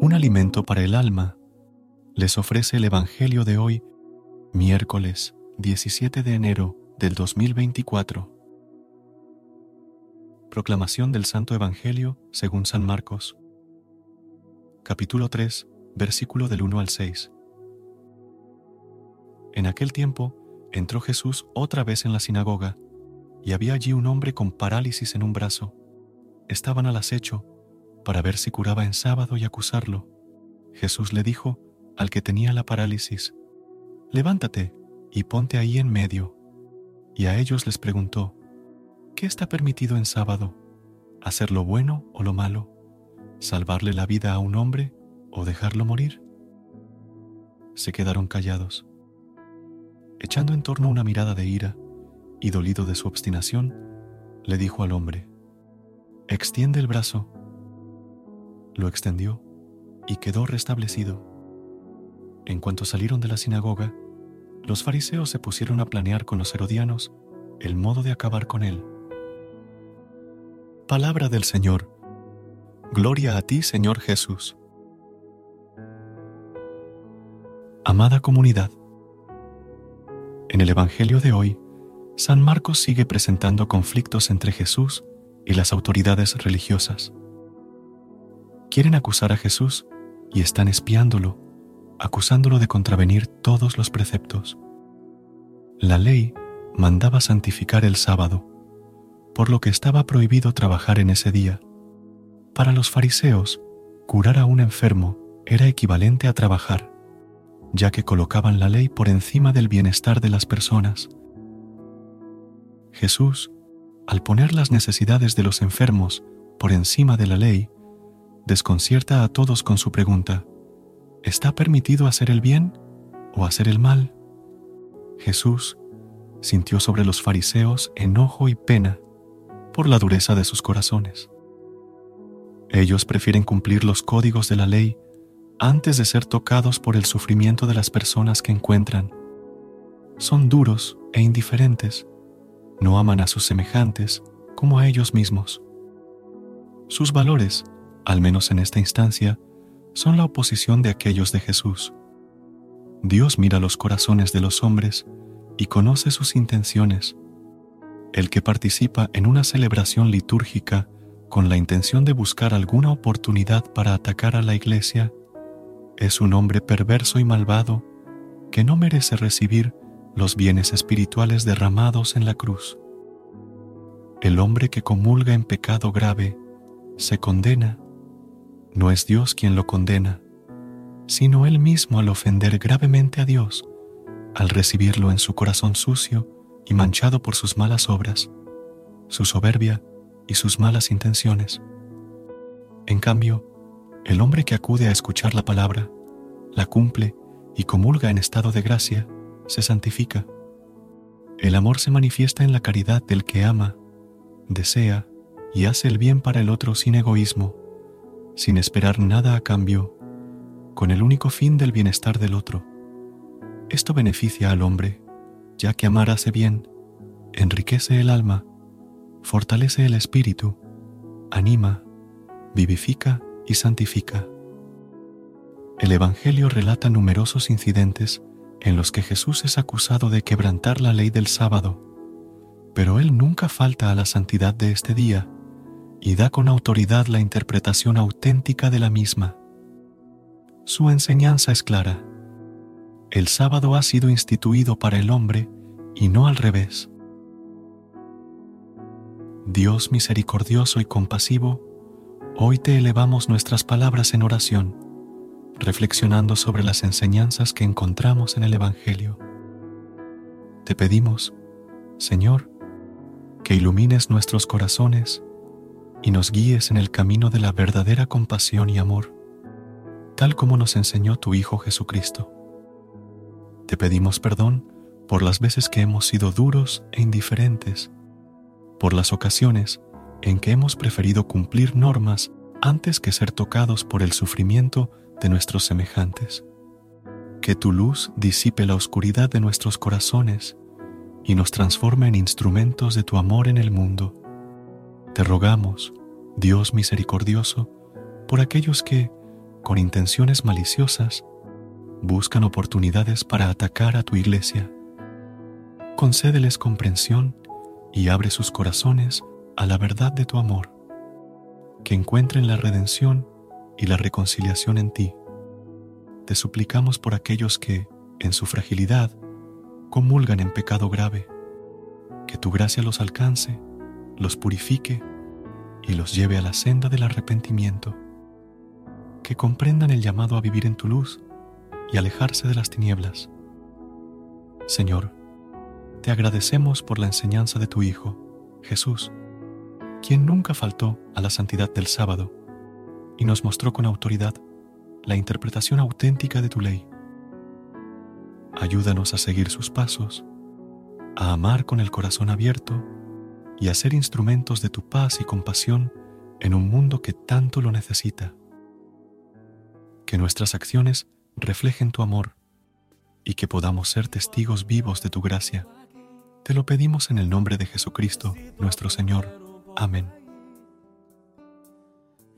Un alimento para el alma, les ofrece el Evangelio de hoy, miércoles 17 de enero del 2024. Proclamación del Santo Evangelio según San Marcos. Capítulo 3, versículo del 1 al 6. En aquel tiempo entró Jesús otra vez en la sinagoga, y había allí un hombre con parálisis en un brazo. Estaban al acecho para ver si curaba en sábado y acusarlo. Jesús le dijo al que tenía la parálisis, Levántate y ponte ahí en medio. Y a ellos les preguntó, ¿qué está permitido en sábado? ¿Hacer lo bueno o lo malo? ¿Salvarle la vida a un hombre o dejarlo morir? Se quedaron callados. Echando en torno una mirada de ira y dolido de su obstinación, le dijo al hombre, Extiende el brazo lo extendió y quedó restablecido. En cuanto salieron de la sinagoga, los fariseos se pusieron a planear con los herodianos el modo de acabar con él. Palabra del Señor. Gloria a ti, Señor Jesús. Amada comunidad, en el Evangelio de hoy, San Marcos sigue presentando conflictos entre Jesús y las autoridades religiosas. Quieren acusar a Jesús y están espiándolo, acusándolo de contravenir todos los preceptos. La ley mandaba santificar el sábado, por lo que estaba prohibido trabajar en ese día. Para los fariseos, curar a un enfermo era equivalente a trabajar, ya que colocaban la ley por encima del bienestar de las personas. Jesús, al poner las necesidades de los enfermos por encima de la ley, desconcierta a todos con su pregunta, ¿está permitido hacer el bien o hacer el mal? Jesús sintió sobre los fariseos enojo y pena por la dureza de sus corazones. Ellos prefieren cumplir los códigos de la ley antes de ser tocados por el sufrimiento de las personas que encuentran. Son duros e indiferentes, no aman a sus semejantes como a ellos mismos. Sus valores al menos en esta instancia, son la oposición de aquellos de Jesús. Dios mira los corazones de los hombres y conoce sus intenciones. El que participa en una celebración litúrgica con la intención de buscar alguna oportunidad para atacar a la iglesia es un hombre perverso y malvado que no merece recibir los bienes espirituales derramados en la cruz. El hombre que comulga en pecado grave se condena no es Dios quien lo condena, sino él mismo al ofender gravemente a Dios, al recibirlo en su corazón sucio y manchado por sus malas obras, su soberbia y sus malas intenciones. En cambio, el hombre que acude a escuchar la palabra, la cumple y comulga en estado de gracia, se santifica. El amor se manifiesta en la caridad del que ama, desea y hace el bien para el otro sin egoísmo sin esperar nada a cambio, con el único fin del bienestar del otro. Esto beneficia al hombre, ya que amar hace bien, enriquece el alma, fortalece el espíritu, anima, vivifica y santifica. El Evangelio relata numerosos incidentes en los que Jesús es acusado de quebrantar la ley del sábado, pero Él nunca falta a la santidad de este día y da con autoridad la interpretación auténtica de la misma. Su enseñanza es clara. El sábado ha sido instituido para el hombre y no al revés. Dios misericordioso y compasivo, hoy te elevamos nuestras palabras en oración, reflexionando sobre las enseñanzas que encontramos en el Evangelio. Te pedimos, Señor, que ilumines nuestros corazones y nos guíes en el camino de la verdadera compasión y amor, tal como nos enseñó tu Hijo Jesucristo. Te pedimos perdón por las veces que hemos sido duros e indiferentes, por las ocasiones en que hemos preferido cumplir normas antes que ser tocados por el sufrimiento de nuestros semejantes. Que tu luz disipe la oscuridad de nuestros corazones y nos transforme en instrumentos de tu amor en el mundo. Te rogamos, Dios misericordioso, por aquellos que, con intenciones maliciosas, buscan oportunidades para atacar a tu iglesia. Concédeles comprensión y abre sus corazones a la verdad de tu amor, que encuentren la redención y la reconciliación en ti. Te suplicamos por aquellos que, en su fragilidad, comulgan en pecado grave, que tu gracia los alcance los purifique y los lleve a la senda del arrepentimiento, que comprendan el llamado a vivir en tu luz y alejarse de las tinieblas. Señor, te agradecemos por la enseñanza de tu Hijo, Jesús, quien nunca faltó a la santidad del sábado y nos mostró con autoridad la interpretación auténtica de tu ley. Ayúdanos a seguir sus pasos, a amar con el corazón abierto y a ser instrumentos de tu paz y compasión en un mundo que tanto lo necesita. Que nuestras acciones reflejen tu amor y que podamos ser testigos vivos de tu gracia. Te lo pedimos en el nombre de Jesucristo, nuestro Señor. Amén.